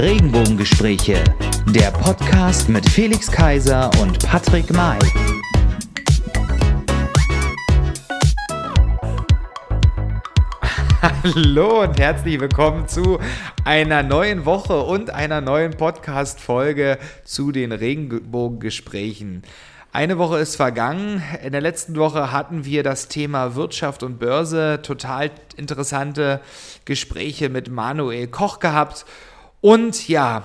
Regenbogengespräche, der Podcast mit Felix Kaiser und Patrick May. Hallo und herzlich willkommen zu einer neuen Woche und einer neuen Podcast-Folge zu den Regenbogengesprächen. Eine Woche ist vergangen. In der letzten Woche hatten wir das Thema Wirtschaft und Börse. Total interessante Gespräche mit Manuel Koch gehabt. Und ja,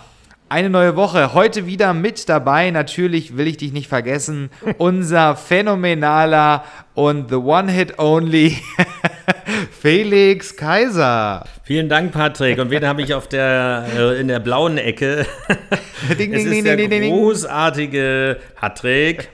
eine neue Woche. Heute wieder mit dabei. Natürlich will ich dich nicht vergessen. Unser phänomenaler und the One-Hit-Only Felix Kaiser. Vielen Dank, Patrick. Und wen habe ich auf der, äh, in der blauen Ecke? ding, es ding, ist ding, der großartige Patrick.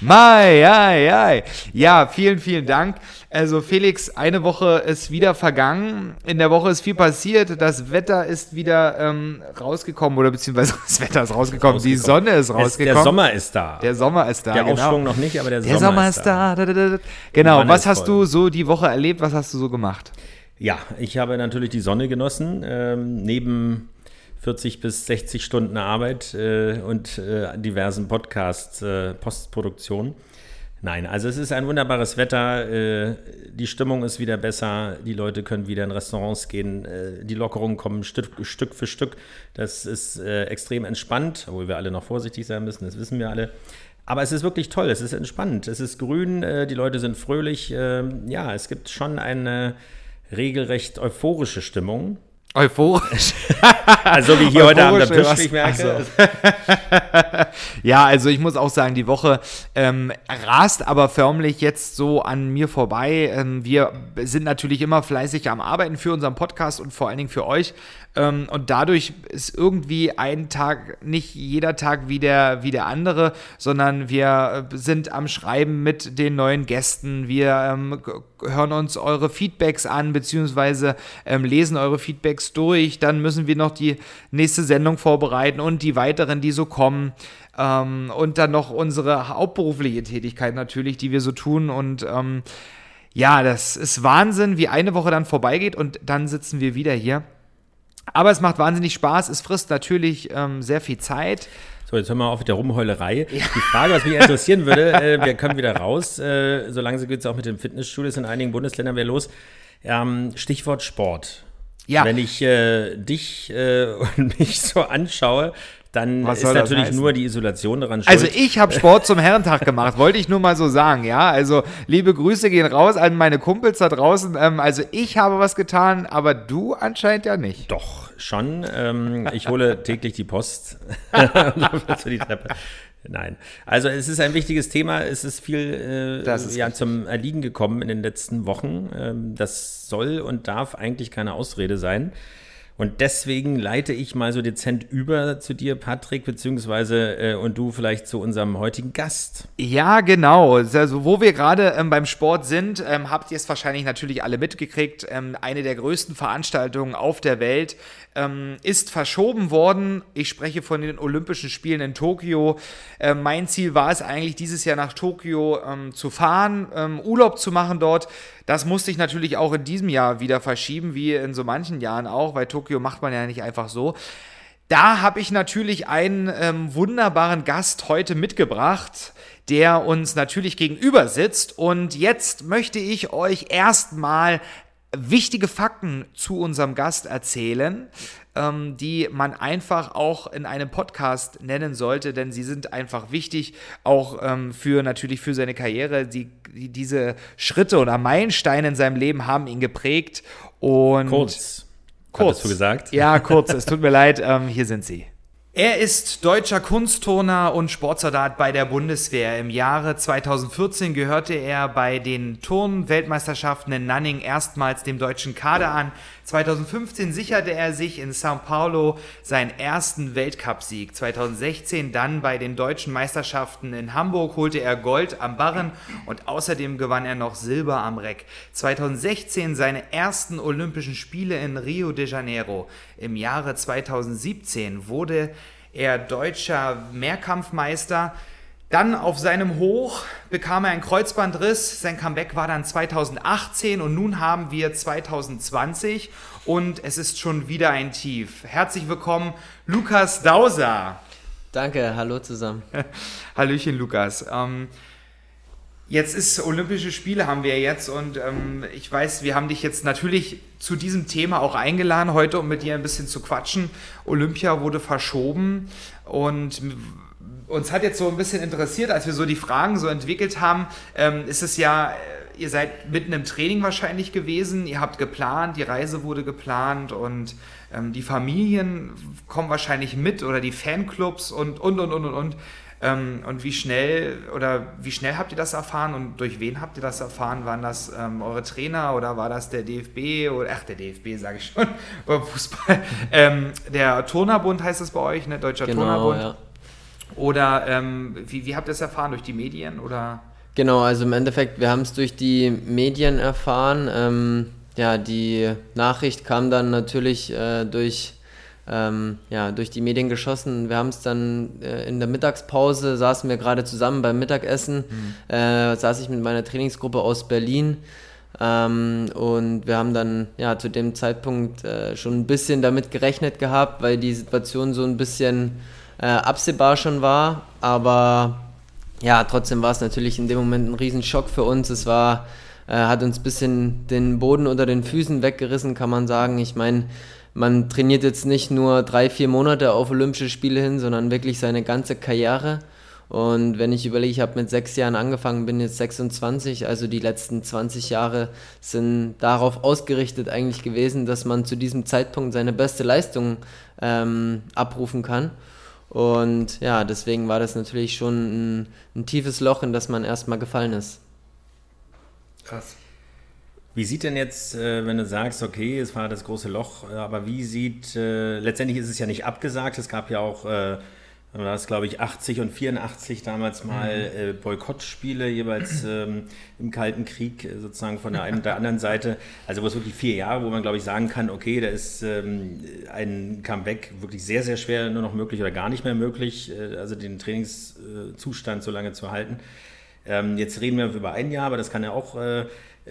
Mai, ja, ja. Ja, vielen, vielen Dank. Also Felix, eine Woche ist wieder vergangen. In der Woche ist viel passiert. Das Wetter ist wieder ähm, rausgekommen oder beziehungsweise das Wetter ist rausgekommen. Ist rausgekommen. Die Sonne ist rausgekommen. der Sommer ist da. Der Sommer ist da. Der genau. Aufschwung noch nicht, aber der, der Sommer, ist da. da. Genau. Was hast du so die Woche erlebt? Was hast du so gemacht? Ja, ich habe natürlich die Sonne genossen. Ähm, neben 40 bis 60 Stunden Arbeit äh, und äh, diversen Podcasts, äh, Postproduktion. Nein, also es ist ein wunderbares Wetter, äh, die Stimmung ist wieder besser, die Leute können wieder in Restaurants gehen, äh, die Lockerungen kommen Stück, für Stück. Das ist äh, extrem entspannt, obwohl wir alle noch vorsichtig sein müssen, das wissen wir alle. Aber es ist wirklich toll, es ist entspannt, es ist grün, die Leute sind fröhlich. Ähm, ja, es gibt schon eine regelrecht euphorische Stimmung. Euphorisch. also wie hier heute Abend am Tisch, ich merke. ja, also ich muss auch sagen, die Woche ähm, rast aber förmlich jetzt so an mir vorbei. Ähm, wir sind natürlich immer fleißig am Arbeiten für unseren Podcast und vor allen Dingen für euch. Ähm, und dadurch ist irgendwie ein Tag nicht jeder Tag wie der, wie der andere, sondern wir äh, sind am Schreiben mit den neuen Gästen. Wir ähm, hören uns eure Feedbacks an, beziehungsweise ähm, lesen eure Feedbacks durch. Dann müssen wir noch die nächste Sendung vorbereiten und die weiteren, die so kommen. Ähm, und dann noch unsere hauptberufliche Tätigkeit natürlich, die wir so tun. Und ähm, ja, das ist Wahnsinn, wie eine Woche dann vorbeigeht und dann sitzen wir wieder hier. Aber es macht wahnsinnig Spaß. Es frisst natürlich ähm, sehr viel Zeit. So, jetzt hören wir auf mit der Rumheulerei. Ja. Die Frage, was mich interessieren würde, äh, wir kommen wieder raus. Äh, so langsam geht es auch mit den Fitnessstudios in einigen Bundesländern wieder los. Ähm, Stichwort Sport. Ja. Wenn ich äh, dich äh, und mich so anschaue, dann Was ist natürlich nur die Isolation daran schuld. Also ich habe Sport zum Herrentag gemacht, wollte ich nur mal so sagen, ja. Also liebe Grüße gehen raus an meine Kumpels da draußen. Ähm, also ich habe was getan, aber du anscheinend ja nicht. Doch, schon. Ähm, ich hole täglich die Post zu die Treppe. Nein. Also es ist ein wichtiges Thema. Es ist viel äh, ist ja, zum Erliegen gekommen in den letzten Wochen. Ähm, das soll und darf eigentlich keine Ausrede sein. Und deswegen leite ich mal so dezent über zu dir, Patrick, beziehungsweise äh, und du vielleicht zu unserem heutigen Gast. Ja, genau. Also, wo wir gerade ähm, beim Sport sind, ähm, habt ihr es wahrscheinlich natürlich alle mitgekriegt. Ähm, eine der größten Veranstaltungen auf der Welt ähm, ist verschoben worden. Ich spreche von den Olympischen Spielen in Tokio. Äh, mein Ziel war es eigentlich, dieses Jahr nach Tokio ähm, zu fahren, ähm, Urlaub zu machen dort. Das musste ich natürlich auch in diesem Jahr wieder verschieben, wie in so manchen Jahren auch, weil Tokio macht man ja nicht einfach so. Da habe ich natürlich einen ähm, wunderbaren Gast heute mitgebracht, der uns natürlich gegenüber sitzt. Und jetzt möchte ich euch erstmal wichtige Fakten zu unserem Gast erzählen, ähm, die man einfach auch in einem Podcast nennen sollte, denn sie sind einfach wichtig, auch ähm, für natürlich für seine Karriere. Die, die, diese Schritte oder Meilensteine in seinem Leben haben ihn geprägt. Und kurz. Kurz. Hattest du gesagt? Ja, kurz. es tut mir leid. Ähm, hier sind sie. Er ist deutscher Kunstturner und Sportsoldat bei der Bundeswehr. Im Jahre 2014 gehörte er bei den Turn-Weltmeisterschaften in Nanning erstmals dem deutschen Kader an. 2015 sicherte er sich in São Paulo seinen ersten Weltcupsieg. 2016 dann bei den deutschen Meisterschaften in Hamburg holte er Gold am Barren und außerdem gewann er noch Silber am Reck. 2016 seine ersten Olympischen Spiele in Rio de Janeiro. Im Jahre 2017 wurde er deutscher Mehrkampfmeister. Dann auf seinem Hoch bekam er einen Kreuzbandriss. Sein Comeback war dann 2018 und nun haben wir 2020 und es ist schon wieder ein Tief. Herzlich willkommen, Lukas Dauser. Danke, hallo zusammen. Hallöchen, Lukas. Ähm, Jetzt ist Olympische Spiele haben wir jetzt und ähm, ich weiß, wir haben dich jetzt natürlich zu diesem Thema auch eingeladen heute, um mit dir ein bisschen zu quatschen. Olympia wurde verschoben und uns hat jetzt so ein bisschen interessiert, als wir so die Fragen so entwickelt haben, ähm, ist es ja, äh, ihr seid mitten im Training wahrscheinlich gewesen, ihr habt geplant, die Reise wurde geplant und ähm, die Familien kommen wahrscheinlich mit oder die Fanclubs und, und, und, und, und, und. Ähm, und wie schnell oder wie schnell habt ihr das erfahren und durch wen habt ihr das erfahren? Waren das ähm, eure Trainer oder war das der DFB oder ach der DFB sage ich schon beim Fußball? Ähm, der Turnerbund heißt das bei euch, ne? Deutscher genau, Turnerbund. Ja. Oder ähm, wie, wie habt ihr es erfahren? Durch die Medien oder? Genau, also im Endeffekt, wir haben es durch die Medien erfahren. Ähm, ja, die Nachricht kam dann natürlich äh, durch ähm, ja, durch die Medien geschossen. Wir haben es dann äh, in der Mittagspause, saßen wir gerade zusammen beim Mittagessen, mhm. äh, saß ich mit meiner Trainingsgruppe aus Berlin. Ähm, und wir haben dann ja zu dem Zeitpunkt äh, schon ein bisschen damit gerechnet gehabt, weil die Situation so ein bisschen äh, absehbar schon war. Aber ja, trotzdem war es natürlich in dem Moment ein Riesenschock für uns. Es war, äh, hat uns ein bisschen den Boden unter den Füßen weggerissen, kann man sagen. Ich meine, man trainiert jetzt nicht nur drei, vier Monate auf Olympische Spiele hin, sondern wirklich seine ganze Karriere. Und wenn ich überlege, ich habe mit sechs Jahren angefangen, bin jetzt 26, also die letzten 20 Jahre sind darauf ausgerichtet eigentlich gewesen, dass man zu diesem Zeitpunkt seine beste Leistung ähm, abrufen kann. Und ja, deswegen war das natürlich schon ein, ein tiefes Loch, in das man erstmal gefallen ist. Krass. Wie sieht denn jetzt, äh, wenn du sagst, okay, es war das große Loch, äh, aber wie sieht, äh, letztendlich ist es ja nicht abgesagt, es gab ja auch, äh, das glaube ich 80 und 84 damals mal mhm. Boykottspiele, jeweils ähm, im Kalten Krieg sozusagen von der einen und der anderen Seite. Also wo es wirklich vier Jahre, wo man glaube ich sagen kann, okay, da ist ähm, ein Comeback wirklich sehr, sehr schwer nur noch möglich oder gar nicht mehr möglich, also den Trainingszustand so lange zu halten. Ähm, jetzt reden wir über ein Jahr, aber das kann ja auch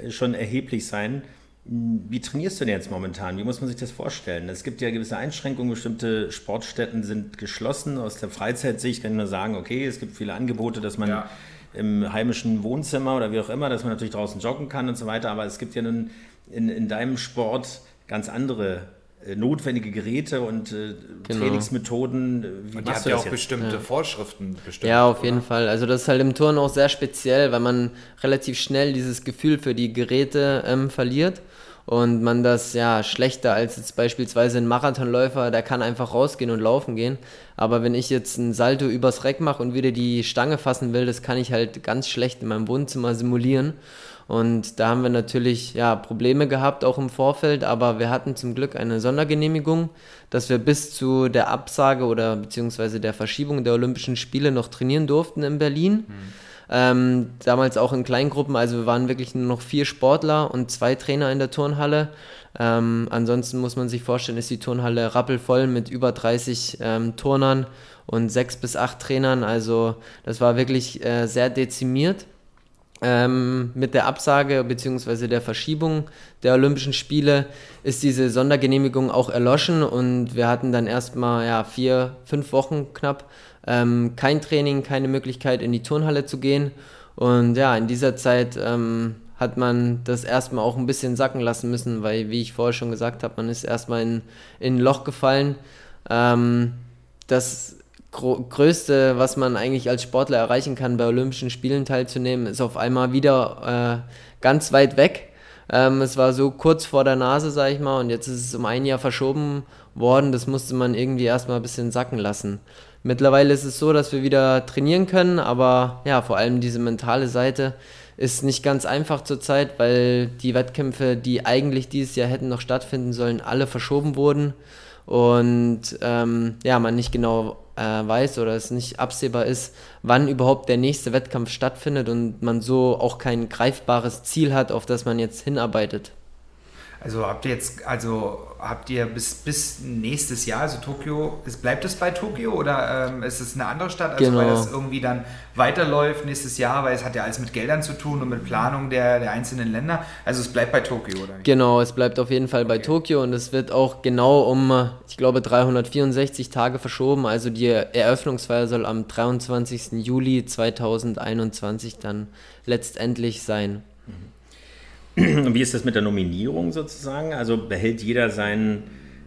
schon erheblich sein. Wie trainierst du denn jetzt momentan? Wie muss man sich das vorstellen? Es gibt ja gewisse Einschränkungen, bestimmte Sportstätten sind geschlossen. Aus der Freizeitsicht kann ich nur sagen, okay, es gibt viele Angebote, dass man ja. im heimischen Wohnzimmer oder wie auch immer, dass man natürlich draußen joggen kann und so weiter. Aber es gibt ja nun in, in deinem Sport ganz andere notwendige Geräte und äh, genau. Trainingsmethoden. Wie und ihr habt ja auch jetzt? bestimmte ja. Vorschriften bestimmt. Ja, auf oder? jeden Fall. Also das ist halt im Turn auch sehr speziell, weil man relativ schnell dieses Gefühl für die Geräte ähm, verliert und man das ja schlechter als jetzt beispielsweise ein Marathonläufer, der kann einfach rausgehen und laufen gehen. Aber wenn ich jetzt ein Salto übers Reck mache und wieder die Stange fassen will, das kann ich halt ganz schlecht in meinem Wohnzimmer simulieren. Und da haben wir natürlich ja, Probleme gehabt, auch im Vorfeld, aber wir hatten zum Glück eine Sondergenehmigung, dass wir bis zu der Absage oder beziehungsweise der Verschiebung der Olympischen Spiele noch trainieren durften in Berlin. Mhm. Ähm, damals auch in Kleingruppen, also wir waren wirklich nur noch vier Sportler und zwei Trainer in der Turnhalle. Ähm, ansonsten muss man sich vorstellen, ist die Turnhalle rappelvoll mit über 30 ähm, Turnern und sechs bis acht Trainern. Also das war wirklich äh, sehr dezimiert. Ähm, mit der Absage bzw. der Verschiebung der Olympischen Spiele ist diese Sondergenehmigung auch erloschen und wir hatten dann erstmal ja, vier, fünf Wochen knapp ähm, kein Training, keine Möglichkeit in die Turnhalle zu gehen. Und ja, in dieser Zeit ähm, hat man das erstmal auch ein bisschen sacken lassen müssen, weil, wie ich vorher schon gesagt habe, man ist erstmal in, in ein Loch gefallen. Ähm, das Größte, was man eigentlich als Sportler erreichen kann, bei Olympischen Spielen teilzunehmen, ist auf einmal wieder äh, ganz weit weg. Ähm, es war so kurz vor der Nase, sag ich mal, und jetzt ist es um ein Jahr verschoben worden. Das musste man irgendwie erstmal ein bisschen sacken lassen. Mittlerweile ist es so, dass wir wieder trainieren können, aber ja, vor allem diese mentale Seite ist nicht ganz einfach zurzeit, weil die Wettkämpfe, die eigentlich dieses Jahr hätten noch stattfinden sollen, alle verschoben wurden und ähm, ja, man nicht genau äh, weiß oder es nicht absehbar ist, wann überhaupt der nächste Wettkampf stattfindet und man so auch kein greifbares Ziel hat, auf das man jetzt hinarbeitet. Also habt ihr jetzt, also habt ihr bis, bis nächstes Jahr, also Tokio, ist, bleibt es bei Tokio oder ähm, ist es eine andere Stadt? Also Genau. weil das irgendwie dann weiterläuft nächstes Jahr, weil es hat ja alles mit Geldern zu tun und mit Planung der, der einzelnen Länder. Also es bleibt bei Tokio, oder? Genau, es bleibt auf jeden Fall bei Okay. Tokio und es wird auch genau um, ich glaube, 364 Tage verschoben. Also die Eröffnungsfeier soll am 23. Juli 2021 dann letztendlich sein. Wie ist das mit der Nominierung sozusagen? Also behält jeder sein,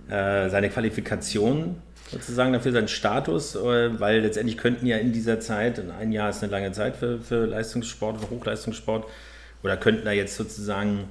äh, seine Qualifikation sozusagen dafür, seinen Status? Äh, weil letztendlich könnten ja in dieser Zeit, und ein Jahr ist eine lange Zeit für, für Leistungssport, für Hochleistungssport, oder könnten da jetzt sozusagen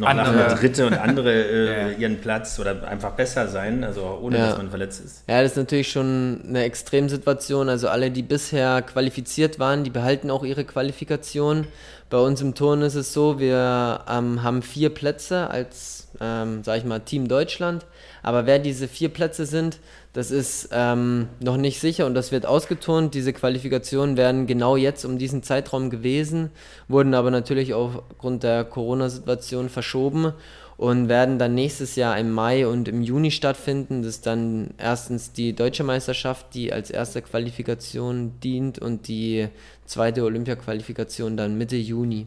noch Andere. andere Dritte und andere äh, Ja. ihren Platz oder einfach besser sein, also ohne Ja. dass man verletzt ist? Ja, das ist natürlich schon eine Extremsituation. Also alle, die bisher qualifiziert waren, die behalten auch ihre Qualifikation. Bei uns im Turn ist es so, wir ähm, haben vier Plätze als, ähm, sag ich mal, Team Deutschland. Aber wer diese vier Plätze sind, das ist ähm, noch nicht sicher und das wird ausgeturnt. Diese Qualifikationen werden genau jetzt um diesen Zeitraum gewesen, wurden aber natürlich aufgrund der Corona-Situation verschoben und werden dann nächstes Jahr im Mai und im Juni stattfinden. Das ist dann erstens die deutsche Meisterschaft, die als erste Qualifikation dient und die zweite Olympia-Qualifikation dann Mitte Juni.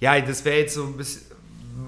Ja, das wäre jetzt so ein bisschen,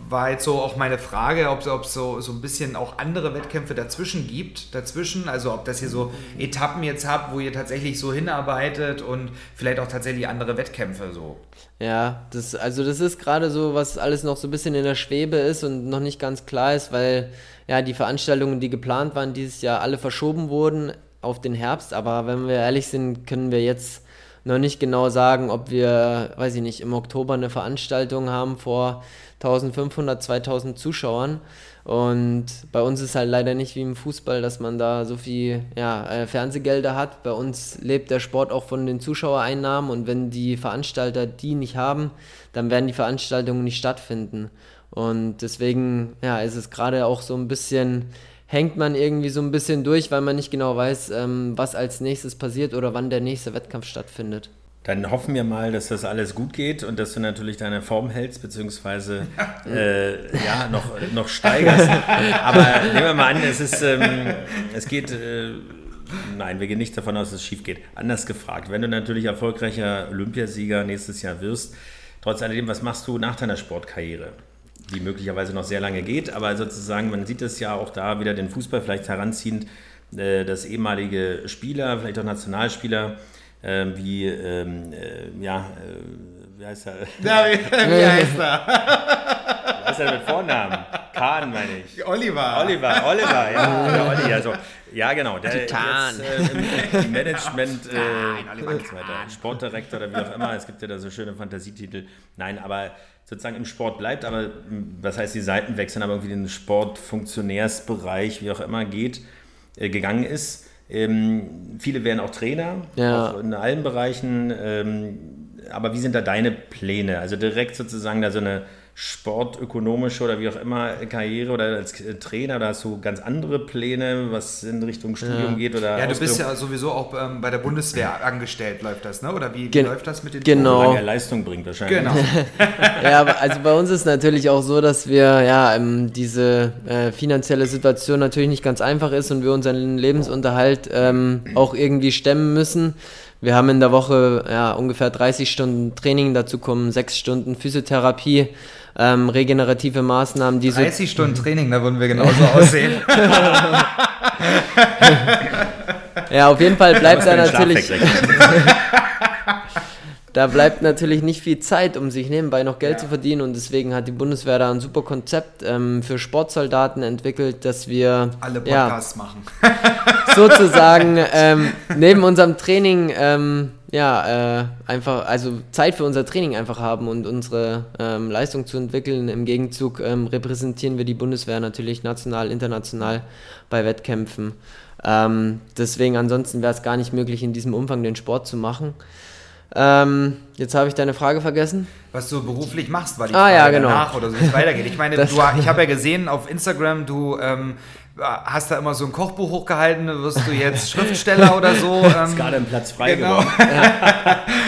war jetzt so auch meine Frage, ob es so, so ein bisschen auch andere Wettkämpfe dazwischen gibt, dazwischen, also ob das hier so Etappen jetzt habt, wo ihr tatsächlich so hinarbeitet und vielleicht auch tatsächlich andere Wettkämpfe so. Ja, das, also das ist gerade so, was alles noch so ein bisschen in der Schwebe ist und noch nicht ganz klar ist, weil ja die Veranstaltungen, die geplant waren dieses Jahr, alle verschoben wurden auf den Herbst. Aber wenn wir ehrlich sind, können wir jetzt noch nicht genau sagen, ob wir, weiß ich nicht, im Oktober eine Veranstaltung haben vor 1500, 2000 Zuschauern. Und bei uns ist halt leider nicht wie im Fußball, dass man da so viel ja, äh, Fernsehgelder hat. Bei uns lebt der Sport auch von den Zuschauereinnahmen und wenn die Veranstalter die nicht haben, dann werden die Veranstaltungen nicht stattfinden. Und deswegen ja, ist es gerade auch so ein bisschen, hängt man irgendwie so ein bisschen durch, weil man nicht genau weiß, ähm, was als nächstes passiert oder wann der nächste Wettkampf stattfindet. Dann hoffen wir mal, dass das alles gut geht und dass du natürlich deine Form hältst, beziehungsweise äh, ja, noch, noch steigerst. Aber nehmen wir mal an, es ist, ähm, es geht, äh, nein, wir gehen nicht davon aus, dass es schief geht. Anders gefragt, wenn du natürlich erfolgreicher Olympiasieger nächstes Jahr wirst, trotz alledem, was machst du nach deiner Sportkarriere? Die möglicherweise noch sehr lange geht, aber sozusagen, man sieht es ja auch da wieder den Fußball vielleicht heranziehend, äh, dass ehemalige Spieler, vielleicht auch Nationalspieler, ähm, wie, ähm, äh, ja, äh, wie heißt er? Ja, wie, wie heißt er? Was ist er mit Vornamen? Kahn, meine ich. Oliver. Oliver, Oliver, ja, der Olli, also, ja, genau, der Kahn. jetzt äh, im, Management, äh, weiter, Sportdirektor oder wie auch immer, es gibt ja da so schöne Fantasietitel. Nein, aber sozusagen im Sport bleibt, aber m, was heißt die Seiten wechseln, aber irgendwie den Sportfunktionärsbereich, wie auch immer geht, äh, gegangen ist. Ähm, viele werden auch Trainer, Ja. auch in allen Bereichen. Ähm, aber wie sind da deine Pläne? Also direkt sozusagen da so eine sportökonomische oder wie auch immer Karriere oder als äh, Trainer, da hast du ganz andere Pläne, was in Richtung Studium geht oder Ja, du bist Ausbildung, ja sowieso auch ähm, bei der Bundeswehr angestellt, läuft das, ne? Oder wie, wie Gen- läuft das mit den genau. solange er Leistung bringt wahrscheinlich. Genau. Ja, aber also bei uns ist natürlich auch so, dass wir ja ähm, diese äh, finanzielle Situation natürlich nicht ganz einfach ist und wir unseren Lebensunterhalt ähm, auch irgendwie stemmen müssen. Wir haben in der Woche ja, ungefähr 30 Stunden Training, dazu kommen sechs Stunden Physiotherapie, ähm, regenerative Maßnahmen, die so 30 Stunden Training, da würden wir genauso aussehen. Ja, auf jeden Fall bleibt da natürlich. da bleibt natürlich nicht viel Zeit, um sich nebenbei noch Geld Ja. zu verdienen und deswegen hat die Bundeswehr da ein super Konzept ähm, für Sportsoldaten entwickelt, dass wir Alle ja, Podcasts machen. sozusagen ähm, neben unserem Training ähm, ja äh, einfach also Zeit für unser Training einfach haben und unsere ähm, Leistung zu entwickeln. Im Gegenzug ähm, repräsentieren wir die Bundeswehr natürlich national, international bei Wettkämpfen. Ähm, deswegen ansonsten wäre es gar nicht möglich, in diesem Umfang den Sport zu machen. Ähm, jetzt habe ich deine Frage vergessen. Was du beruflich machst, war die Ah, Frage ja, genau. danach oder so, wie es weitergeht. Ich meine, Das- du, ich habe ja gesehen auf Instagram, du ähm, hast da immer so ein Kochbuch hochgehalten, wirst du jetzt Schriftsteller oder so? Ähm, Ist gerade ein Platz frei Genau. geworden.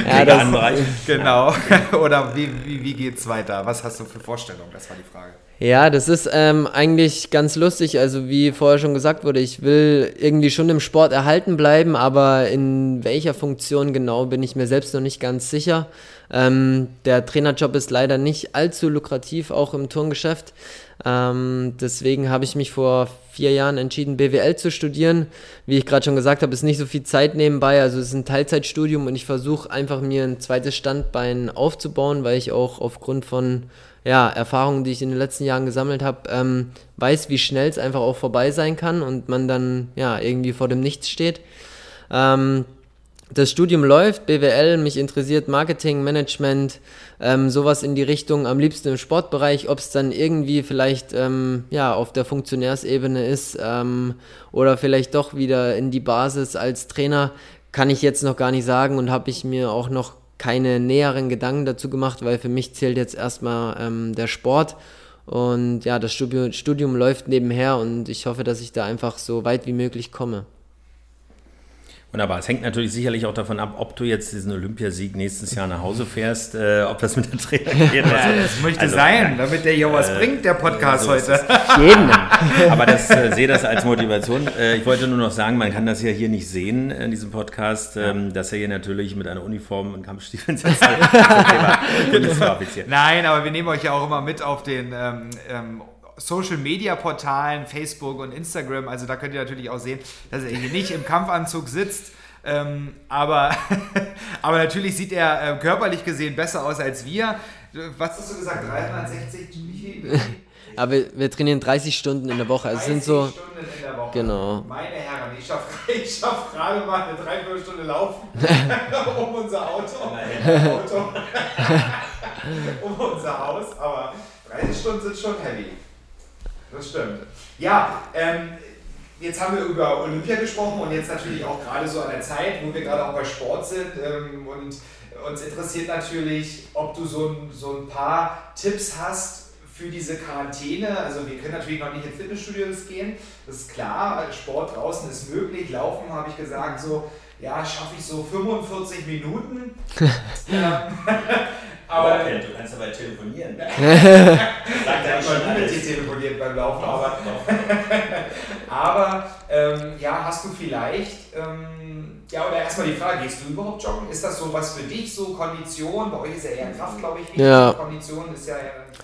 Ja, das, Bereich. Genau. Oder wie, wie, wie geht's weiter? Was hast du für Vorstellungen? Das war die Frage. Ja, das ist ähm, eigentlich ganz lustig. Also wie vorher schon gesagt wurde, ich will irgendwie schon im Sport erhalten bleiben, aber in welcher Funktion genau bin ich mir selbst noch nicht ganz sicher. Ähm, der Trainerjob ist leider nicht allzu lukrativ, auch im Turngeschäft. Ähm, deswegen habe ich mich vor vier Jahren entschieden, BWL zu studieren. Wie ich gerade schon gesagt habe, ist nicht so viel Zeit nebenbei. Also es ist ein Teilzeitstudium und ich versuche einfach mir ein zweites Standbein aufzubauen, weil ich auch aufgrund von ja, Erfahrungen, die ich in den letzten Jahren gesammelt habe, ähm, weiß, wie schnell es einfach auch vorbei sein kann und man dann ja irgendwie vor dem Nichts steht. Ähm, das Studium läuft, BWL, mich interessiert Marketing, Management, ähm, sowas in die Richtung, am liebsten im Sportbereich, ob es dann irgendwie vielleicht ähm, ja, auf der Funktionärsebene ist ähm, oder vielleicht doch wieder in die Basis als Trainer, kann ich jetzt noch gar nicht sagen und habe ich mir auch noch keine näheren Gedanken dazu gemacht, weil für mich zählt jetzt erstmal ähm, der Sport. Und ja, das Studium, Studium läuft nebenher und ich hoffe, dass ich da einfach so weit wie möglich komme. Wunderbar. Es hängt natürlich sicherlich auch davon ab, ob du jetzt diesen Olympiasieg nächstes Jahr nach Hause fährst, äh, ob das mit der Trainer geht. Ja, das möchte also, sein, damit der hier was äh, bringt, der Podcast so heute. Jeden. Aber das äh, sehe das als Motivation. Äh, ich wollte nur noch sagen, man kann das ja hier nicht sehen in diesem Podcast, ähm, dass er hier natürlich mit einer Uniform und Kampfstiefeln sitzt. Nein, aber wir nehmen euch ja auch immer mit auf den ähm, ähm, Social Media Portalen, Facebook und Instagram. Also da könnt ihr natürlich auch sehen, dass er hier nicht im Kampfanzug sitzt. Ähm, aber, aber natürlich sieht er äh, körperlich gesehen besser aus als wir. Was hast du gesagt? 360? Aber wir, wir trainieren 30 Stunden in der Woche. Also 30 sind so, Stunden in der Woche. Genau. Meine Herren, ich schaffe ich schaff gerade mal eine Dreiviertelstunde Laufen um unser Auto. Auto. um unser Haus. Aber 30 Stunden sind schon heavy. Das stimmt. Ja, ähm, jetzt haben wir über Olympia gesprochen und jetzt natürlich auch gerade so an der Zeit, wo wir gerade auch bei Sport sind. Ähm, und uns interessiert natürlich, ob du so ein, so ein paar Tipps hast für diese Quarantäne. Also wir können natürlich noch nicht in Fitnessstudios gehen, das ist klar. Sport draußen ist möglich. Laufen habe ich gesagt, so ja, schaffe ich so 45 Minuten. ähm, aber okay, du kannst dabei telefonieren. Sagt er nicht schon mit dir telefoniert beim Laufen. Aber, aber ähm, ja, hast du vielleicht, ähm, ja, oder erstmal die Frage, gehst du überhaupt joggen? Ist das so was für dich, so Kondition? Bei euch ist ja eher Kraft, glaube ich, wichtig. Ja. Kondition ist ja.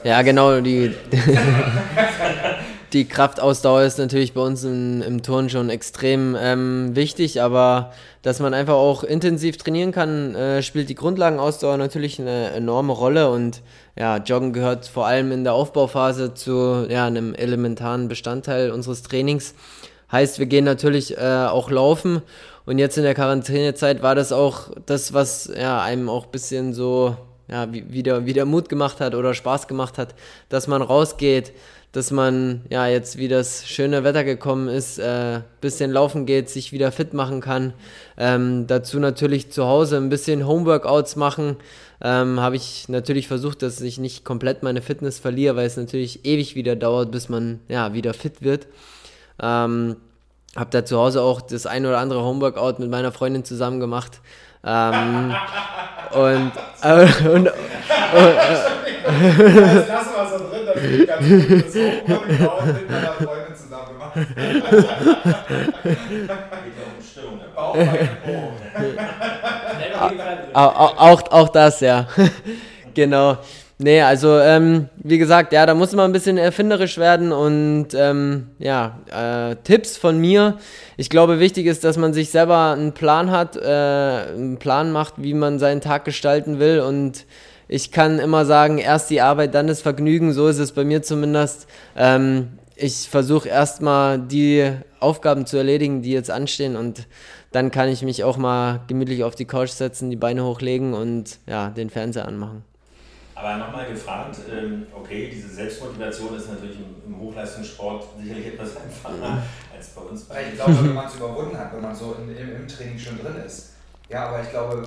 Ja, genau, die. die Kraftausdauer ist natürlich bei uns in, im Turn schon extrem ähm, wichtig, aber dass man einfach auch intensiv trainieren kann, äh, spielt die Grundlagenausdauer natürlich eine enorme Rolle und ja, Joggen gehört vor allem in der Aufbauphase zu ja, einem elementaren Bestandteil unseres Trainings. Heißt, wir gehen natürlich äh, auch laufen und jetzt in der Quarantänezeit war das auch das, was ja, einem auch ein bisschen so ja, wieder, wieder Mut gemacht hat oder Spaß gemacht hat, dass man rausgeht, dass man ja jetzt, wie das schöne Wetter gekommen ist, äh, bisschen laufen geht, sich wieder fit machen kann. Ähm, dazu natürlich zu Hause ein bisschen Homeworkouts machen. Ähm, Habe ich natürlich versucht, dass ich nicht komplett meine Fitness verliere, weil es natürlich ewig wieder dauert, bis man ja wieder fit wird. Ähm, habe da zu Hause auch das ein oder andere Homeworkout mit meiner Freundin zusammen gemacht. Ähm, und, äh, und, und, das lassen wir so drin, das geht ganz gut. Das Homeworkout mit meiner Freundin zusammen gemacht. auch, auch, auch das, ja. genau. Nee, also ähm, wie gesagt, ja, da muss man ein bisschen erfinderisch werden und ähm, ja, äh, Tipps von mir. Ich glaube, wichtig ist, dass man sich selber einen Plan hat, äh, einen Plan macht, wie man seinen Tag gestalten will und ich kann immer sagen, erst die Arbeit, dann das Vergnügen, so ist es bei mir zumindest. Ähm, ich versuche erstmal die Aufgaben zu erledigen, die jetzt anstehen und dann kann ich mich auch mal gemütlich auf die Couch setzen, die Beine hochlegen und ja, den Fernseher anmachen. Aber nochmal gefragt, ähm, okay, diese Selbstmotivation ist natürlich im, Hochleistungssport sicherlich etwas einfacher mhm. als bei uns. Ich glaube, wenn man es überwunden hat, wenn man so im, im Training schon drin ist. Ja, aber ich glaube,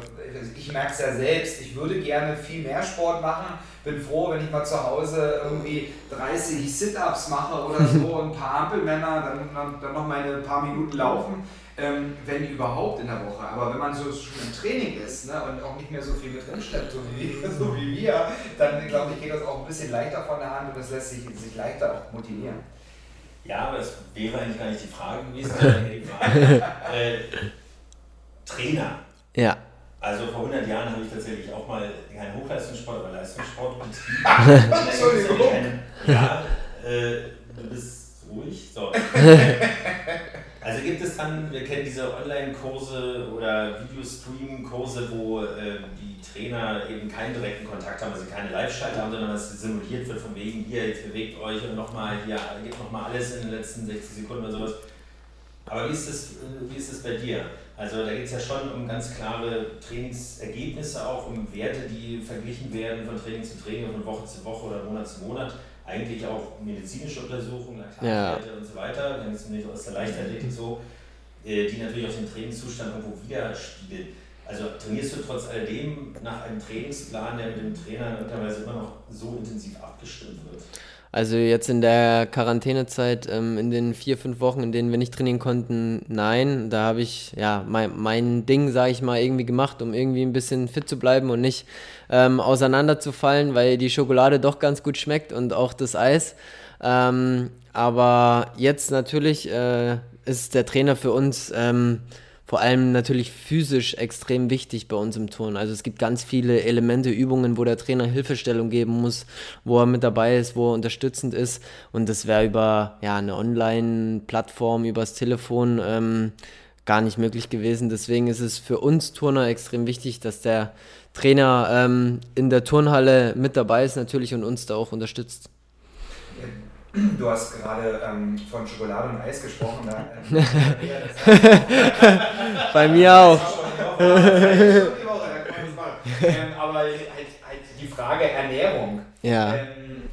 ich merke es ja selbst, ich würde gerne viel mehr Sport machen. Bin froh, wenn ich mal zu Hause irgendwie 30 Sit-Ups mache oder so, ein paar Ampelmänner, dann, dann, dann noch meine paar Minuten laufen. ähm, wenn überhaupt in der Woche. Aber wenn man so schon im Training ist ne, und auch nicht mehr so viel mit drinsteckt, so wie, so wie wir, dann glaube ich, geht das auch ein bisschen leichter von der Hand und das lässt sich, sich leichter auch motivieren. Ja, aber das wäre eigentlich gar nicht die Frage gewesen, sondern die Frage, äh, Trainer. Ja. Also vor 100 Jahren habe ich tatsächlich auch mal keinen Hochleistungssport, aber Leistungssport betrieben. Entschuldigung. Ja, äh, du bist ruhig. So. Also gibt es dann, wir kennen diese Online-Kurse oder Videostream-Kurse, wo äh, die Trainer eben keinen direkten Kontakt haben, also keine Live-Schalte haben, sondern was simuliert wird von wegen, hier, jetzt bewegt euch und nochmal, hier, gebt nochmal alles in den letzten 60 Sekunden oder sowas. Aber wie ist das, äh, wie ist das bei dir? Also da geht es ja schon um ganz klare Trainingsergebnisse, auch um Werte, die verglichen werden von Training zu Training, von Woche zu Woche oder Monat zu Monat eigentlich auch medizinische Untersuchungen, Laktatwerte ja. und so weiter, dann ist es aus der Leichtathletik so, äh, die natürlich auch den Trainingszustand irgendwo widerspiegeln. Also trainierst du trotz alledem nach einem Trainingsplan, der mit dem Trainer mittlerweile immer noch so intensiv abgestimmt wird? Also jetzt in der Quarantänezeit, ähm, in den vier, fünf Wochen, in denen wir nicht trainieren konnten, nein. Da habe ich ja mein, mein Ding, sage ich mal, irgendwie gemacht, um irgendwie ein bisschen fit zu bleiben und nicht ähm, auseinanderzufallen, weil die Schokolade doch ganz gut schmeckt und auch das Eis. Ähm, aber jetzt natürlich äh, ist der Trainer für uns ähm, vor allem natürlich physisch extrem wichtig bei uns im Turn. Also es gibt ganz viele Elemente, Übungen, wo der Trainer Hilfestellung geben muss, wo er mit dabei ist, wo er unterstützend ist. Und das wäre über ja, eine Online-Plattform, übers Telefon ähm, gar nicht möglich gewesen. Deswegen ist es für uns Turner extrem wichtig, dass der Trainer ähm, in der Turnhalle mit dabei ist natürlich und uns da auch unterstützt. Du hast gerade ähm, von Schokolade und Eis gesprochen. Da, äh, Bei mir auch. ähm, aber halt, halt die Frage Ernährung. Ja. Ähm,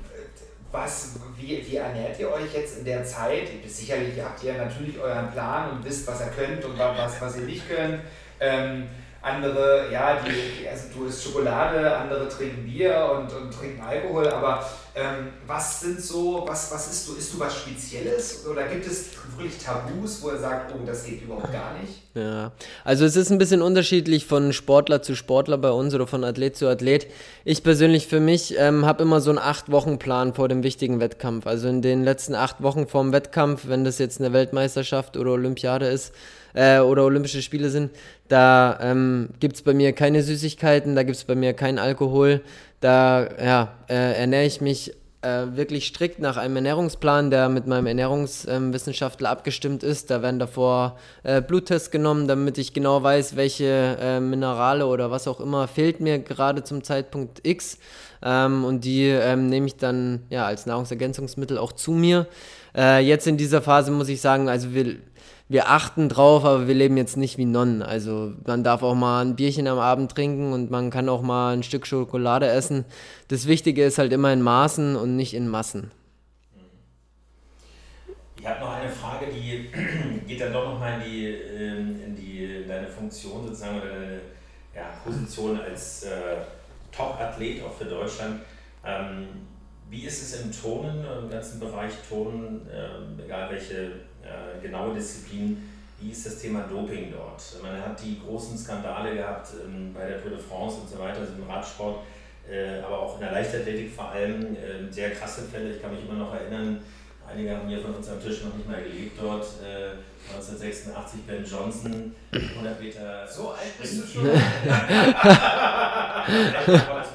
was, wie, wie ernährt ihr euch jetzt in der Zeit? Sicherlich habt ihr natürlich euren Plan und wisst, was ihr könnt und was, was ihr nicht könnt. Ähm, andere, ja, die, also du isst Schokolade, andere trinken Bier und, und trinken Alkohol, aber ähm, was sind so, was, was ist du, isst du was Spezielles oder gibt es wirklich Tabus, wo er sagt, oh, das geht überhaupt gar nicht? Ja, also es ist ein bisschen unterschiedlich von Sportler zu Sportler bei uns oder von Athlet zu Athlet. Ich persönlich für mich ähm, habe immer so einen Acht-Wochen-Plan vor dem wichtigen Wettkampf. Also in den letzten acht Wochen vorm Wettkampf, wenn das jetzt eine Weltmeisterschaft oder Olympiade ist, äh, oder Olympische Spiele sind, da ähm, gibt es bei mir keine Süßigkeiten, da gibt es bei mir keinen Alkohol. Da ja, äh, ernähre ich mich äh, wirklich strikt nach einem Ernährungsplan, der mit meinem Ernährungswissenschaftler ähm, abgestimmt ist. Da werden davor äh, Bluttests genommen, damit ich genau weiß, welche äh, Minerale oder was auch immer fehlt mir gerade zum Zeitpunkt X. Ähm, und die ähm, nehme ich dann ja, als Nahrungsergänzungsmittel auch zu mir. Äh, jetzt in dieser Phase muss ich sagen, also wir wir achten drauf, aber wir leben jetzt nicht wie Nonnen. Also man darf auch mal ein Bierchen am Abend trinken und man kann auch mal ein Stück Schokolade essen. Das Wichtige ist halt immer in Maßen und nicht in Massen. Ich habe noch eine Frage, die geht dann doch nochmal in die, ähm, in die in deine Funktion sozusagen oder deine ja, Position als äh, Top-Athlet auch für Deutschland. Ähm, wie ist es im Turnen, im ganzen Bereich Turnen, äh, egal welche äh, genaue Disziplin, wie ist das Thema Doping dort? Man hat die großen Skandale gehabt ähm, bei der Tour de France und so weiter, also im Radsport, äh, aber auch in der Leichtathletik vor allem äh, sehr krasse Fälle. Ich kann mich immer noch erinnern, einige haben hier von uns am Tisch noch nicht mal gelebt dort. 1986 äh, Ben Johnson, 100 Meter. So alt bist du schon?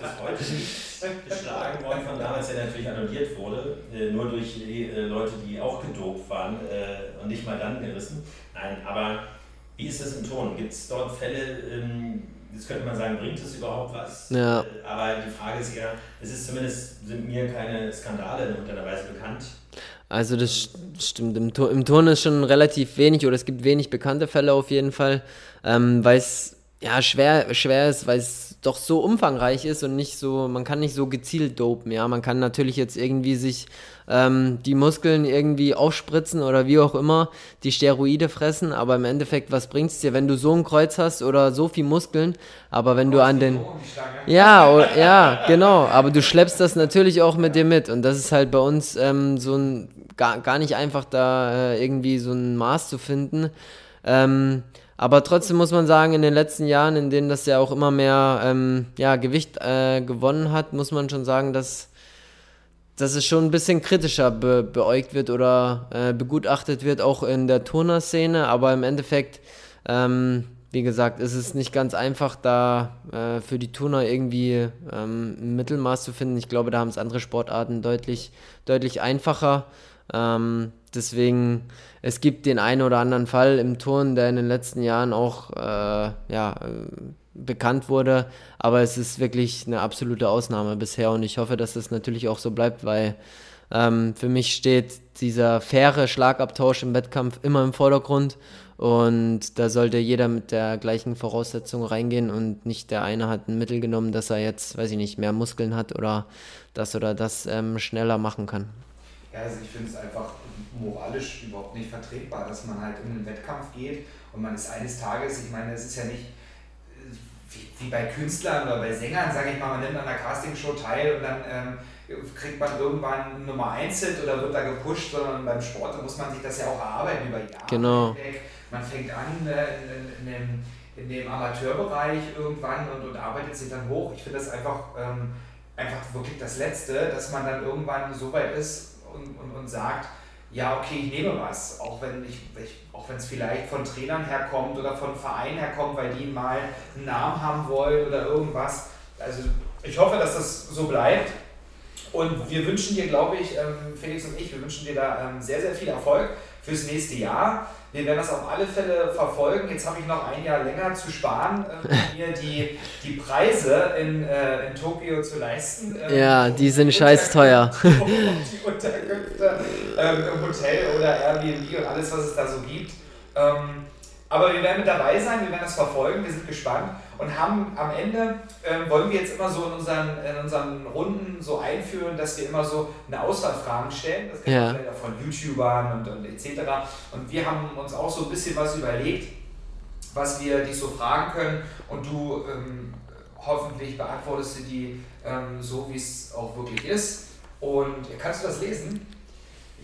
bis heute nicht geschlagen worden von damals, der natürlich annulliert wurde, äh, nur durch äh, Leute, die auch gedopt waren äh, und nicht mal dann gerissen. Nein, aber wie ist das im Ton? Gibt es dort Fälle, ähm, jetzt könnte man sagen, bringt es überhaupt was? Ja. Aber die Frage ist eher, es ist zumindest, sind mir keine Skandale in irgendeiner Weise bekannt. Also das stimmt, im, Tur im Turn ist schon relativ wenig oder es gibt wenig bekannte Fälle auf jeden Fall, ähm, weil es ja schwer, schwer ist, weil es doch so umfangreich ist und nicht so, man kann nicht so gezielt dopen, ja. Man kann natürlich jetzt irgendwie sich ähm, die Muskeln irgendwie aufspritzen oder wie auch immer, die Steroide fressen, aber im Endeffekt, was bringt es dir, wenn du so ein Kreuz hast oder so viel Muskeln, aber wenn du an den. Ja, ja, genau, aber du schleppst das natürlich auch mit dir mit und das ist halt bei uns ähm, so ein gar, gar nicht einfach da äh, irgendwie so ein Maß zu finden Ähm, aber trotzdem muss man sagen, in den letzten Jahren, in denen das ja auch immer mehr ähm, ja, Gewicht äh, gewonnen hat, muss man schon sagen, dass, dass es schon ein bisschen kritischer be beäugt wird oder äh, begutachtet wird, auch in der Turnerszene. Aber im Endeffekt, ähm, wie gesagt, ist es nicht ganz einfach, da äh, für die Turner irgendwie ähm, ein Mittelmaß zu finden. Ich glaube, da haben es andere Sportarten deutlich, deutlich einfacher. Ähm, deswegen, es gibt den einen oder anderen Fall im Turn, der in den letzten Jahren auch äh, ja, bekannt wurde, aber es ist wirklich eine absolute Ausnahme bisher und ich hoffe, dass das natürlich auch so bleibt, weil ähm, für mich steht dieser faire Schlagabtausch im Wettkampf immer im Vordergrund und da sollte jeder mit der gleichen Voraussetzung reingehen und nicht der eine hat ein Mittel genommen, dass er jetzt, weiß ich nicht, mehr Muskeln hat oder das oder das ähm, schneller machen kann. Ja, also ich finde es einfach moralisch überhaupt nicht vertretbar, dass man halt in einen Wettkampf geht und man ist eines Tages, ich meine, es ist ja nicht äh, wie, wie bei Künstlern oder bei Sängern, sage ich mal, man nimmt an einer Castingshow teil und dann ähm, kriegt man irgendwann Nummer 1 Hit oder wird da gepusht, sondern beim Sport da muss man sich das ja auch erarbeiten über Jahre genau. hinweg. Man fängt an äh, in, in, in, dem, in dem Amateurbereich irgendwann und, und arbeitet sich dann hoch. Ich finde das einfach, ähm, einfach wirklich das Letzte, dass man dann irgendwann so weit ist, und, und, und sagt, ja, okay, ich nehme was, auch wenn ich, auch wenn es vielleicht von Trainern herkommt oder von Vereinen herkommt, weil die mal einen Namen haben wollen oder irgendwas. Also ich hoffe, dass das so bleibt. Und wir wünschen dir, glaube ich, ähm, Felix und ich, wir wünschen dir da ähm, sehr, sehr viel Erfolg fürs nächste Jahr. Wir werden das auf alle Fälle verfolgen. Jetzt habe ich noch ein Jahr länger zu sparen, äh, mir die, die Preise in, äh, in Tokio zu leisten. Ähm, ja, die sind scheiß teuer. die Unterkünfte ähm, im Hotel oder Airbnb und alles, was es da so gibt. Ähm, aber wir werden mit dabei sein, wir werden das verfolgen, wir sind gespannt und haben am Ende, äh, wollen wir jetzt immer so in unseren, in unseren Runden so einführen, dass wir immer so eine Auswahl Fragen stellen. Das kennen ja. wir von YouTubern und, und etc. Und wir haben uns auch so ein bisschen was überlegt, was wir dich so fragen können und du ähm, hoffentlich beantwortest du die ähm, so, wie es auch wirklich ist. Und kannst du das lesen?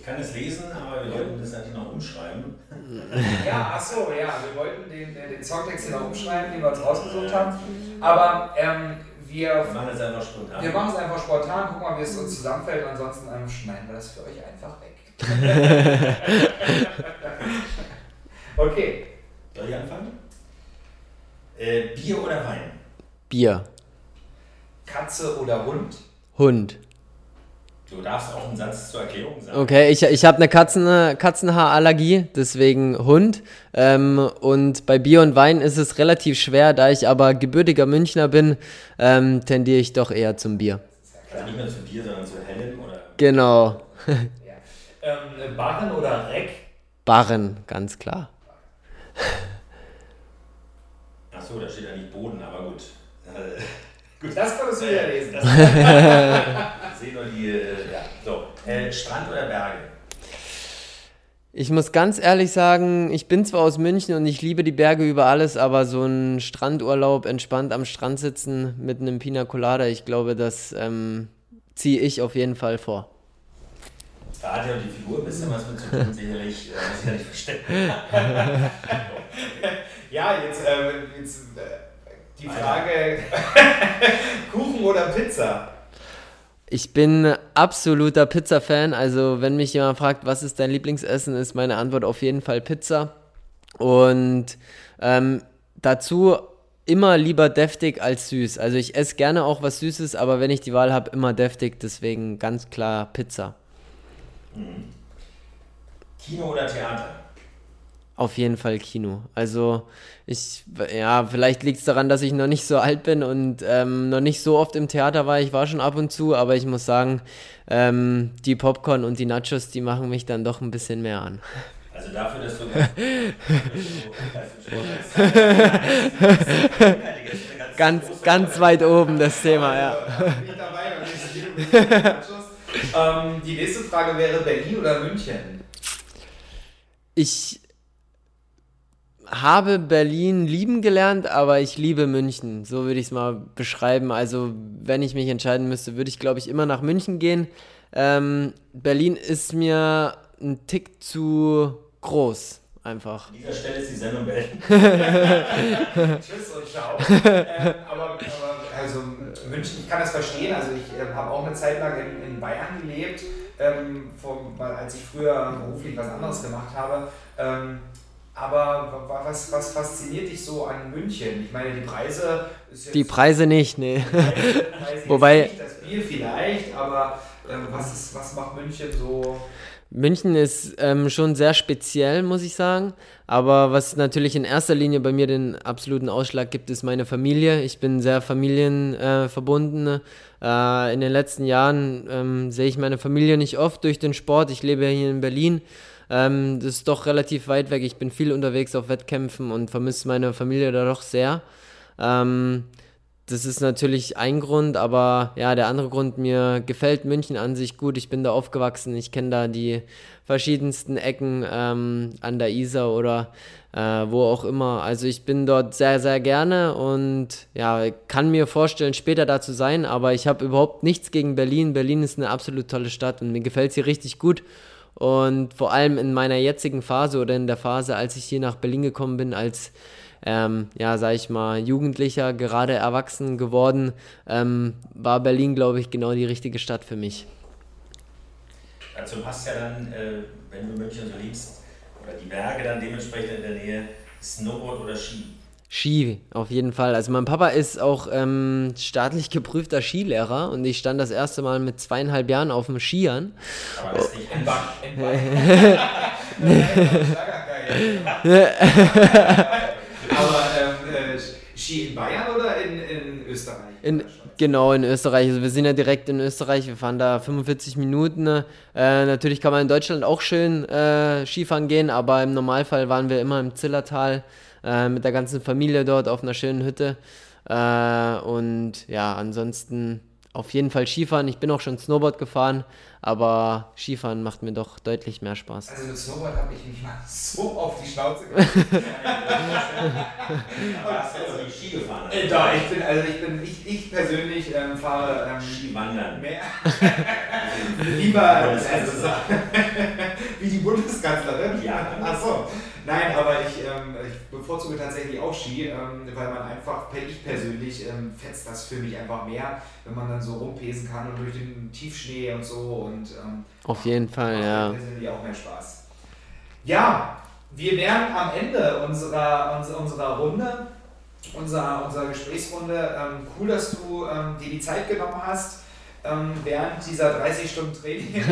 Ich kann es lesen, aber wir wollten das natürlich noch umschreiben. Ja, ach so, ja, wir wollten den, den Songtext hier noch umschreiben, den wir uns rausgesucht haben. Aber ähm, wir, wir machen es einfach spontan. Wir machen es einfach spontan, gucken mal, wie es uns zusammenfällt ansonsten ähm, schneiden wir das für euch einfach weg. okay. Soll ich anfangen? Äh, Bier oder Wein? Bier. Katze oder Hund? Hund. Du darfst auch einen Satz zur Erklärung sagen. Okay, ich, ich habe eine Katzen, Katzenhaarallergie, deswegen Hund. Ähm, und bei Bier und Wein ist es relativ schwer, da ich aber gebürtiger Münchner bin, ähm, tendiere ich doch eher zum Bier. Also nicht mehr zu Bier, sondern zu Hellen oder? Genau. ja. ähm, Barren oder Reck? Barren, ganz klar. Achso, da steht ja nicht Boden, aber gut. gut. Das konntest du wieder lesen. Sehe nur die, äh, ja, so. Äh, Strand oder Berge? Ich muss ganz ehrlich sagen, ich bin zwar aus München und ich liebe die Berge über alles, aber so ein Strandurlaub, entspannt am Strand sitzen mit einem Pina Colada, ich glaube, das ähm, ziehe ich auf jeden Fall vor. Da hat ja die Figur ein bisschen was mit zu tun, sicherlich, äh, sicherlich verstecken. ja, jetzt, äh, jetzt äh, die Frage: Kuchen oder Pizza? Ich bin absoluter Pizza-Fan. Also, wenn mich jemand fragt, was ist dein Lieblingsessen, ist meine Antwort auf jeden Fall Pizza. Und ähm, dazu immer lieber deftig als süß. Also, ich esse gerne auch was Süßes, aber wenn ich die Wahl habe, immer deftig. Deswegen ganz klar Pizza. Kino oder Theater? Auf jeden Fall Kino. Also ich, ja, vielleicht liegt es daran, dass ich noch nicht so alt bin und ähm, noch nicht so oft im Theater war. Ich war schon ab und zu, aber ich muss sagen, ähm, die Popcorn und die Nachos, die machen mich dann doch ein bisschen mehr an. Also dafür, dass du ganz, ganz weit oben das Thema, ja. ähm, die nächste Frage wäre Berlin oder München? Ich habe Berlin lieben gelernt, aber ich liebe München. So würde ich es mal beschreiben. Also, wenn ich mich entscheiden müsste, würde ich, glaube ich, immer nach München gehen. Ähm, Berlin ist mir ein Tick zu groß. einfach. An dieser Stelle ist die Sendung beenden. Tschüss und ciao. ähm, aber, aber, also München, ich kann das verstehen. Also ich äh, habe auch eine Zeit lang in, in Bayern gelebt, ähm, vom, weil, als ich früher beruflich was anderes gemacht habe. Ähm, aber was, was fasziniert dich so an München? Ich meine, die Preise. die Preise nicht, nee. Preise, Wobei. Nicht, das Bier vielleicht, aber ähm, was, ist, was macht München so? München ist ähm, schon sehr speziell, muss ich sagen. Aber was natürlich in erster Linie bei mir den absoluten Ausschlag gibt, ist meine Familie. Ich bin sehr familienverbunden. Äh, in den letzten Jahren ähm, sehe ich meine Familie nicht oft durch den Sport. Ich lebe hier in Berlin. Ähm, das ist doch relativ weit weg. Ich bin viel unterwegs auf Wettkämpfen und vermisse meine Familie da doch sehr. Ähm, das ist natürlich ein Grund, aber ja, der andere Grund, mir gefällt München an sich gut. Ich bin da aufgewachsen, ich kenne da die verschiedensten Ecken ähm, an der Isar oder äh, wo auch immer. Also ich bin dort sehr, sehr gerne und ja, kann mir vorstellen, später da zu sein, aber ich habe überhaupt nichts gegen Berlin. Berlin ist eine absolut tolle Stadt und mir gefällt sie richtig gut. Und vor allem in meiner jetzigen Phase oder in der Phase, als ich hier nach Berlin gekommen bin, als ähm, ja, sag ich mal, Jugendlicher, gerade erwachsen geworden, ähm, war Berlin, glaube ich, genau die richtige Stadt für mich. Dazu passt ja dann, äh, wenn du München so liebst, oder die Berge dann dementsprechend in der Nähe, Snowboard oder Ski. Ski, auf jeden Fall. Also mein Papa ist auch ähm, staatlich geprüfter Skilehrer und ich stand das erste Mal mit zweieinhalb Jahren auf dem Skiern. Aber das ist nicht ein Back. Aber ähm, äh, Ski in Bayern oder in, in Österreich? In, genau, in Österreich. Also wir sind ja direkt in Österreich. Wir fahren da 45 Minuten. Äh, natürlich kann man in Deutschland auch schön äh, Skifahren gehen, aber im Normalfall waren wir immer im Zillertal äh, mit der ganzen Familie dort auf einer schönen Hütte. Äh, und ja, ansonsten auf jeden Fall Skifahren. Ich bin auch schon Snowboard gefahren, aber Skifahren macht mir doch deutlich mehr Spaß. Also mit Snowboard habe ich mich mal so auf die Schnauze gemacht. aber hast du also nicht Ski gefahren? Äh, da, ich bin, also ich bin, ich, ich persönlich ähm, fahre ähm, Skiwandern. Mehr, lieber also, wie die Bundeskanzlerin. Ja. Ach so. Nein, aber ich, ähm, ich bevorzuge tatsächlich auch Ski, ähm, weil man einfach, ich persönlich, ähm, fetzt das für mich einfach mehr, wenn man dann so rumpesen kann und durch den Tiefschnee und so und ähm, auf jeden Fall, ja. persönlich auch mehr Spaß. Ja, wir wären am Ende unserer, unserer, unserer Runde, unserer, unserer Gesprächsrunde. Ähm, cool, dass du ähm, dir die Zeit genommen hast ähm, während dieser 30 Stunden Training.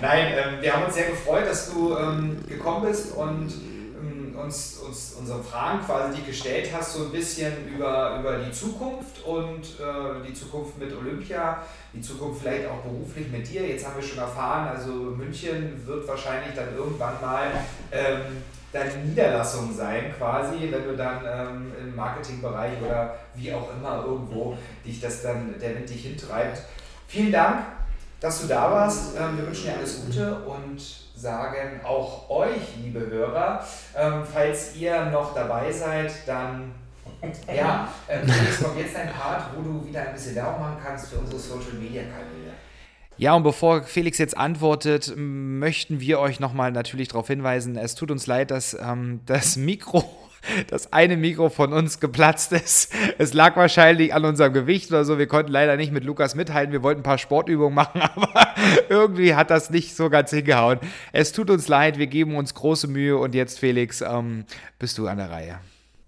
Nein, ähm, wir haben uns sehr gefreut, dass du ähm, gekommen bist und ähm, uns, uns unsere Fragen quasi die gestellt hast, so ein bisschen über, über die Zukunft und äh, die Zukunft mit Olympia, die Zukunft vielleicht auch beruflich mit dir. Jetzt haben wir schon erfahren, also München wird wahrscheinlich dann irgendwann mal ähm, deine Niederlassung sein, quasi, wenn du dann ähm, im Marketingbereich oder wie auch immer irgendwo dich das dann, der Wind dich hintreibt. Vielen Dank, dass du da warst. Ähm, wir wünschen dir alles Gute und sagen auch euch, liebe Hörer, ähm, falls ihr noch dabei seid, dann ja, äh, kommt jetzt ein Part, wo du wieder ein bisschen Werbung machen kannst für unsere Social Media Kanäle. Ja, und bevor Felix jetzt antwortet, möchten wir euch nochmal natürlich darauf hinweisen, es tut uns leid, dass ähm, das Mikro, das eine Mikro von uns geplatzt ist. Es lag wahrscheinlich an unserem Gewicht oder so. Wir konnten leider nicht mit Lukas mithalten. Wir wollten ein paar Sportübungen machen, aber irgendwie hat das nicht so ganz hingehauen. Es tut uns leid, wir geben uns große Mühe und jetzt, Felix, ähm, bist du an der Reihe.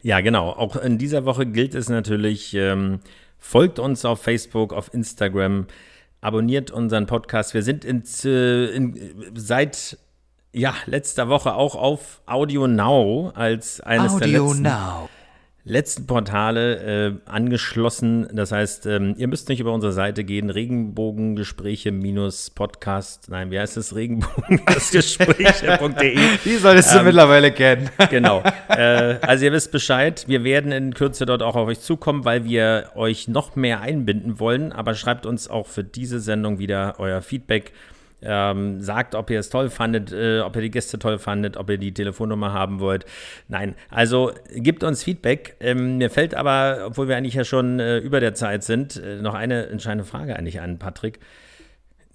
Ja, genau. Auch in dieser Woche gilt es natürlich, ähm, folgt uns auf Facebook, auf Instagram abonniert unseren Podcast. Wir sind in, in, seit ja, letzter Woche auch auf Audio Now als eines Audio der letzten, Now letzten Portale äh, angeschlossen. Das heißt, ähm, ihr müsst nicht über unsere Seite gehen, Regenbogengespräche-Podcast, nein, wie heißt es? Regenbogengespräche.de. Die solltest du ähm, mittlerweile kennen. genau. Äh, also ihr wisst Bescheid. Wir werden in Kürze dort auch auf euch zukommen, weil wir euch noch mehr einbinden wollen. Aber schreibt uns auch für diese Sendung wieder euer Feedback ähm, sagt, ob ihr es toll fandet, äh, ob ihr die Gäste toll fandet, ob ihr die Telefonnummer haben wollt. Nein, also gebt uns Feedback. Ähm, mir fällt aber, obwohl wir eigentlich ja schon äh, über der Zeit sind, äh, noch eine entscheidende Frage eigentlich an, Patrick.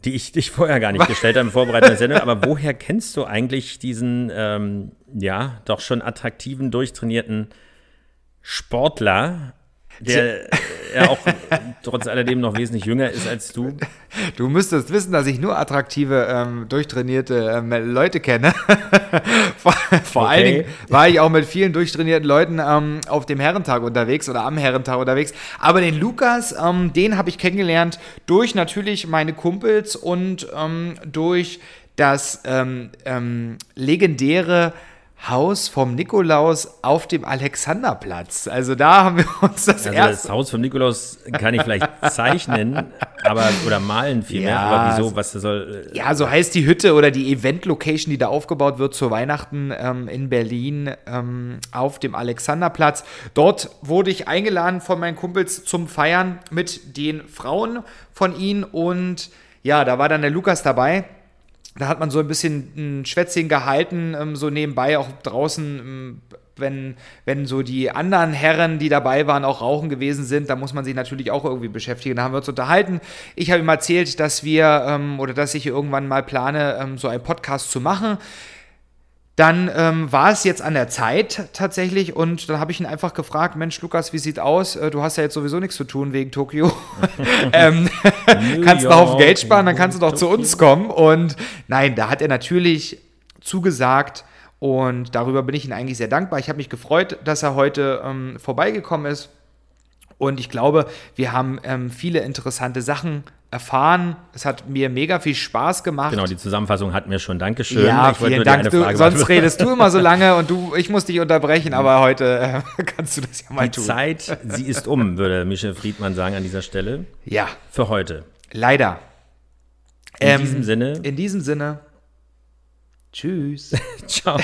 die ich dich vorher gar nicht gestellt habe im Vorbereitung der Sendung. Aber woher kennst du eigentlich diesen, ähm, ja, doch schon attraktiven, durchtrainierten Sportler, der ja auch trotz alledem noch wesentlich jünger ist als du? Du müsstest wissen, dass ich nur attraktive, ähm, durchtrainierte ähm, Leute kenne. vor, vor Okay. allen Dingen war ich auch mit vielen durchtrainierten Leuten ähm, auf dem Herrentag unterwegs oder am Herrentag unterwegs. Aber den Lukas, ähm, den habe ich kennengelernt durch natürlich meine Kumpels und ähm, durch das ähm, legendäre Haus vom Nikolaus auf dem Alexanderplatz. Also da haben wir uns das Also erste das Haus von Nikolaus kann ich vielleicht zeichnen, aber oder malen vielmehr. Ja, aber wieso? Was soll? äh, Ja, so heißt die Hütte oder die Event-Location, die da aufgebaut wird zu Weihnachten ähm, in Berlin ähm, auf dem Alexanderplatz. Dort wurde ich eingeladen von meinen Kumpels zum Feiern mit den Frauen von ihnen und ja, da war dann der Lukas dabei. Da hat man so ein bisschen ein Schwätzchen gehalten, ähm, so nebenbei auch draußen, ähm, wenn, wenn so die anderen Herren, die dabei waren, auch rauchen gewesen sind, da muss man sich natürlich auch irgendwie beschäftigen. Da haben wir uns unterhalten. Ich habe ihm erzählt, dass wir ähm, oder dass ich irgendwann mal plane, ähm, so einen Podcast zu machen. Dann ähm, war es jetzt an der Zeit tatsächlich und dann habe ich ihn einfach gefragt, Mensch Lukas, wie sieht aus? Äh, du hast ja jetzt sowieso nichts zu tun wegen Tokio. ähm, kannst einen Haufen Geld sparen, dann kannst du doch zu uns kommen. Und nein, da hat er natürlich zugesagt und darüber bin ich ihm eigentlich sehr dankbar. Ich habe mich gefreut, dass er heute ähm, vorbeigekommen ist. Und ich glaube, wir haben ähm, viele interessante Sachen erfahren. Es hat mir mega viel Spaß gemacht. Genau, die Zusammenfassung hatten wir schon. Dankeschön. Ja, Ich vielen die Dank. Du, sonst redest du immer so lange und du, ich muss dich unterbrechen, aber heute äh, kannst du das ja mal Die tun. Zeit, sie ist um, würde Michel Friedmann sagen an dieser Stelle. Ja, Für heute. leider. In Ähm, diesem Sinne, In diesem Sinne. Tschüss. ciao.